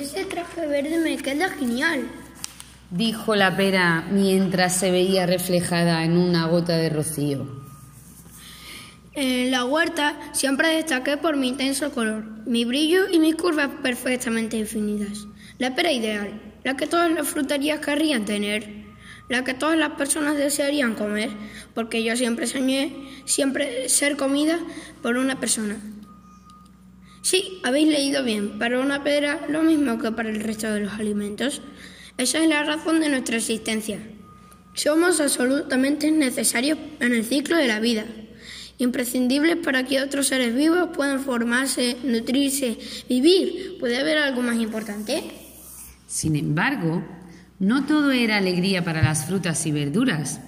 Ese traje verde me queda genial, dijo la pera mientras se veía reflejada en una gota de rocío. En la huerta siempre destaqué por mi intenso color, mi brillo y mis curvas perfectamente definidas. La pera ideal, la que todas las fruterías querrían tener, la que todas las personas desearían comer, porque yo siempre soñé siempre ser comida por una persona. Sí, habéis leído bien, para una pera lo mismo que para el resto de los alimentos. Esa es la razón de nuestra existencia. Somos absolutamente necesarios en el ciclo de la vida imprescindibles para que otros seres vivos puedan formarse, nutrirse, vivir. ¿Puede haber algo más importante? Sin embargo, no todo era alegría para las frutas y verduras,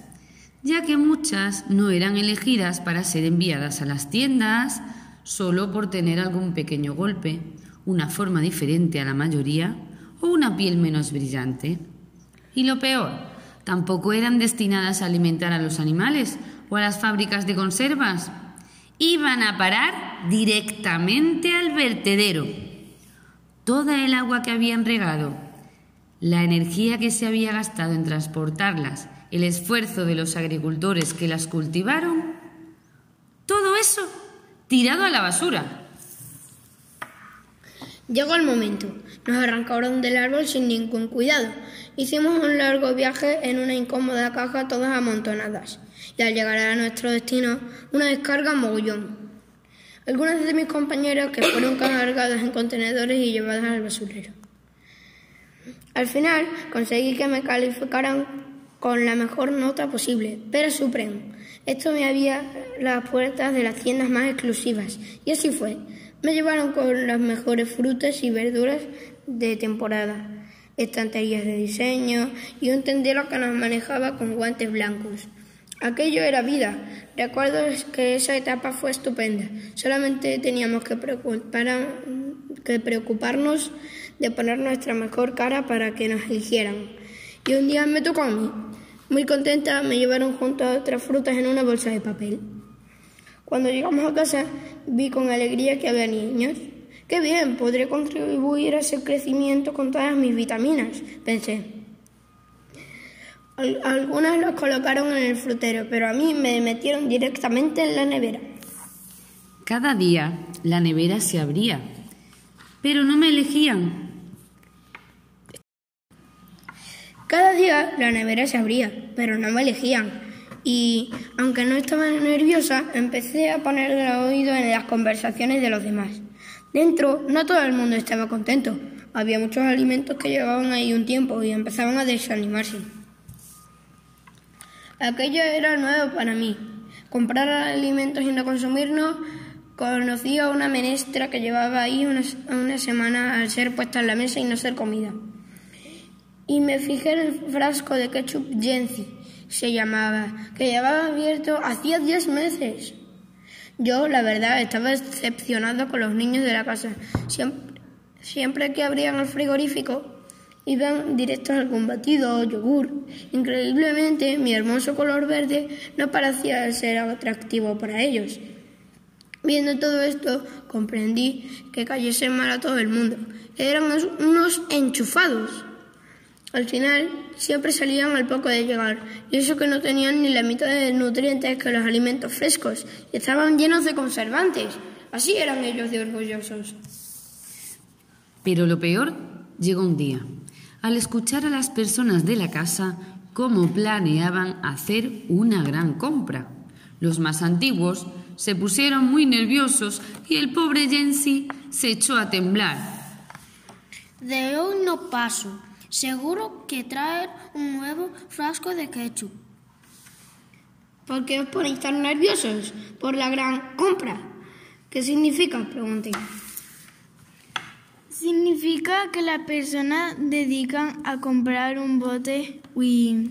ya que muchas no eran elegidas para ser enviadas a las tiendas solo por tener algún pequeño golpe, una forma diferente a la mayoría o una piel menos brillante. Y lo peor, tampoco eran destinadas a alimentar a los animales, o a las fábricas de conservas, iban a parar directamente al vertedero. Toda el agua que habían regado, la energía que se había gastado en transportarlas, el esfuerzo de los agricultores que las cultivaron, todo eso tirado a la basura. Llegó el momento. Nos arrancaron del árbol sin ningún cuidado. Hicimos un largo viaje en una incómoda caja todas amontonadas y al llegar a nuestro destino, una descarga mogollón. Algunas de mis compañeros que fueron cargadas en contenedores y llevadas al basurero. Al final conseguí que me calificaran con la mejor nota posible, pero supremo. Esto me había las puertas de las tiendas más exclusivas y así fue. Me llevaron con las mejores frutas y verduras de temporada, estanterías de diseño y un tendero que nos manejaba con guantes blancos. Aquello era vida. Recuerdo que esa etapa fue estupenda. Solamente teníamos que, que preocuparnos de poner nuestra mejor cara para que nos eligieran. Y un día me tocó a mí. Muy contenta me llevaron junto a otras frutas en una bolsa de papel. Cuando llegamos a casa vi con alegría que había niños. Qué bien, podré contribuir a ese crecimiento con todas mis vitaminas, pensé. Algunas los colocaron en el frutero, pero a mí me metieron directamente en la nevera. Cada día la nevera se abría, pero no me elegían. Cada día la nevera se abría, pero no me elegían. Y, aunque no estaba nerviosa, empecé a poner el oído en las conversaciones de los demás. Dentro, no todo el mundo estaba contento. Había muchos alimentos que llevaban ahí un tiempo y empezaban a desanimarse. Aquello era nuevo para mí. Comprar alimentos y no consumirnos. Conocí a una menestra que llevaba ahí una, una semana al ser puesta en la mesa y no ser comida. Y me fijé en el frasco de ketchup Jency, se llamaba, que llevaba abierto hacía diez meses. Yo, la verdad, estaba decepcionado con los niños de la casa. Siempre, que abrían el frigorífico, Iban directos al combatido o yogur. Increíblemente, mi hermoso color verde no parecía ser atractivo para ellos. Viendo todo esto, comprendí que cayese mal a todo el mundo. Eran unos enchufados. Al final, siempre salían al poco de llegar, y eso que no tenían ni la mitad de nutrientes que los alimentos frescos, y estaban llenos de conservantes. Así eran ellos de orgullosos. Pero lo peor llegó un día al escuchar a las personas de la casa cómo planeaban hacer una gran compra. Los más antiguos se pusieron muy nerviosos y el pobre Jensi se echó a temblar. De hoy no paso. Seguro que traer un nuevo frasco de ketchup. ¿Por qué os ponéis tan nerviosos? Por la gran compra. ¿Qué significa? Pregunté. Significa que las personas dedican a comprar un bote y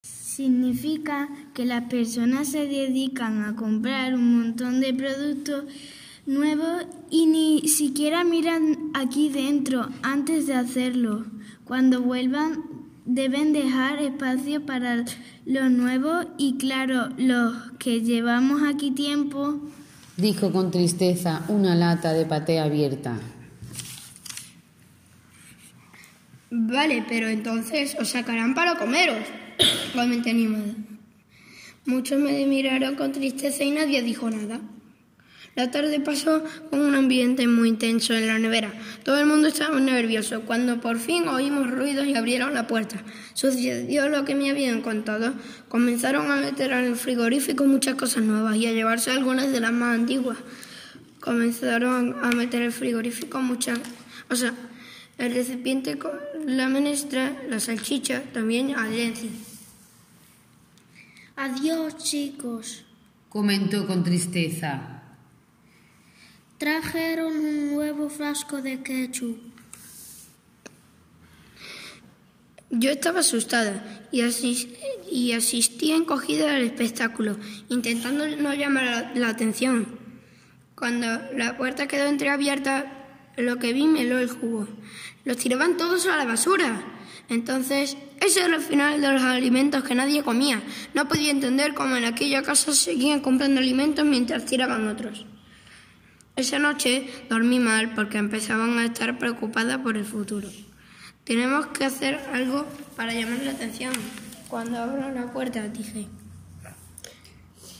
significa que las personas se dedican a comprar un montón de productos nuevos y ni siquiera miran aquí dentro antes de hacerlo. Cuando vuelvan deben dejar espacio para lo nuevo y claro, los que llevamos aquí tiempo dijo con tristeza una lata de paté abierta. Vale, pero entonces os sacarán para comeros, comenté animada. Muchos me miraron con tristeza y nadie dijo nada. La tarde pasó con un ambiente muy intenso en la nevera. Todo el mundo estaba nervioso. Cuando por fin oímos ruidos y abrieron la puerta, sucedió lo que me habían contado. Comenzaron a meter al frigorífico muchas cosas nuevas y a llevarse algunas de las más antiguas. Comenzaron a meter el frigorífico muchas... O sea, el recipiente con la menestra, la salchicha, también adentro. Adiós, chicos. Comentó con tristeza. Trajeron un nuevo frasco de ketchup. Yo estaba asustada y, asis y asistí encogida al espectáculo, intentando no llamar la, atención. Cuando la puerta quedó entreabierta, lo que vi me heló el jugo. Los tiraban todos a la basura. Entonces, ese era el final de los alimentos que nadie comía. No podía entender cómo en aquella casa seguían comprando alimentos mientras tiraban otros. Esa noche dormí mal porque empezaban a estar preocupada por el futuro. Tenemos que hacer algo para llamar la atención. Cuando abro la puerta dije,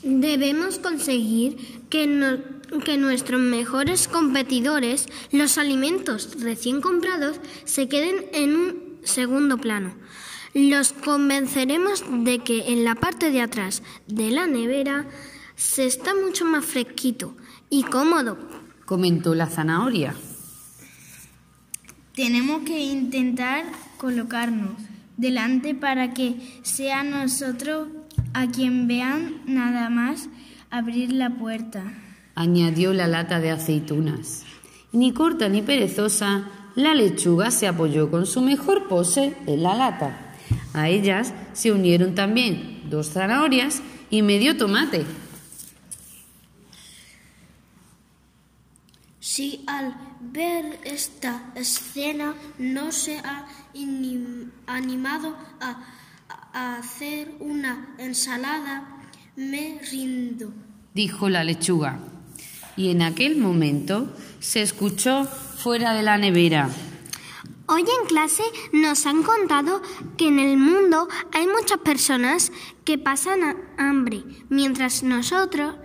debemos conseguir que, que nuestros mejores competidores, los alimentos recién comprados, se queden en un segundo plano. Los convenceremos de que en la parte de atrás de la nevera se está mucho más fresquito y cómodo. Comentó la zanahoria. Tenemos que intentar colocarnos delante para que sea nosotros a quien vean nada más abrir la puerta. Añadió la lata de aceitunas. Ni corta ni perezosa, la lechuga se apoyó con su mejor pose en la lata. A ellas se unieron también dos zanahorias y medio tomate. Si al ver esta escena no se ha animado a, a hacer una ensalada, me rindo, dijo la lechuga. Y en aquel momento se escuchó fuera de la nevera. Hoy en clase nos han contado que en el mundo hay muchas personas que pasan hambre, mientras nosotros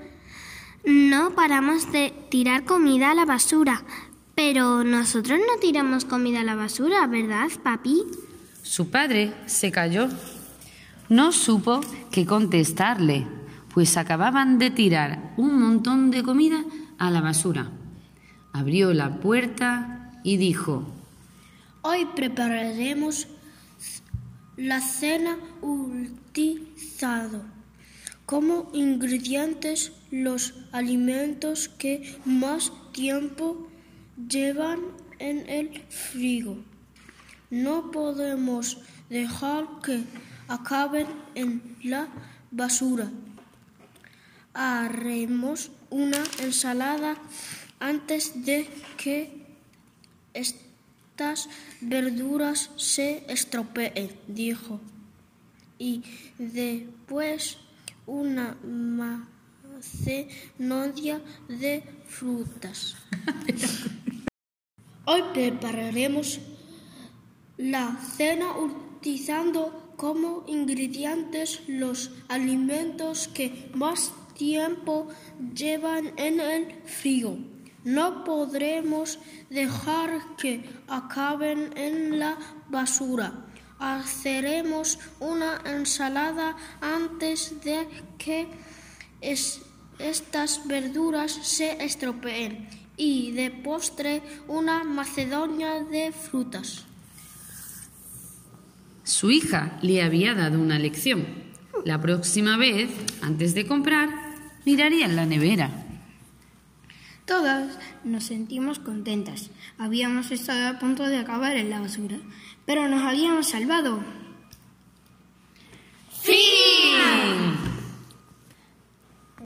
no paramos de tirar comida a la basura. Pero nosotros no tiramos comida a la basura, ¿verdad, papi? Su padre se calló. No supo qué contestarle, pues acababan de tirar un montón de comida a la basura. Abrió la puerta y dijo, Hoy prepararemos la cena utilizado como ingredientes los alimentos que más tiempo llevan en el frigo. No podemos dejar que acaben en la basura. Haremos una ensalada antes de que estas verduras se estropeen, dijo. Y después una macenodia de frutas. Hoy prepararemos la cena utilizando como ingredientes los alimentos que más tiempo llevan en el frigo. No podremos dejar que acaben en la basura. Haceremos una ensalada antes de que es, estas verduras se estropeen y de postre una macedonia de frutas. Su hija le había dado una lección. La próxima vez, antes de comprar, miraría en la nevera. Todas nos sentimos contentas. Habíamos estado a punto de acabar en la basura, pero nos habíamos salvado. ¡Fin!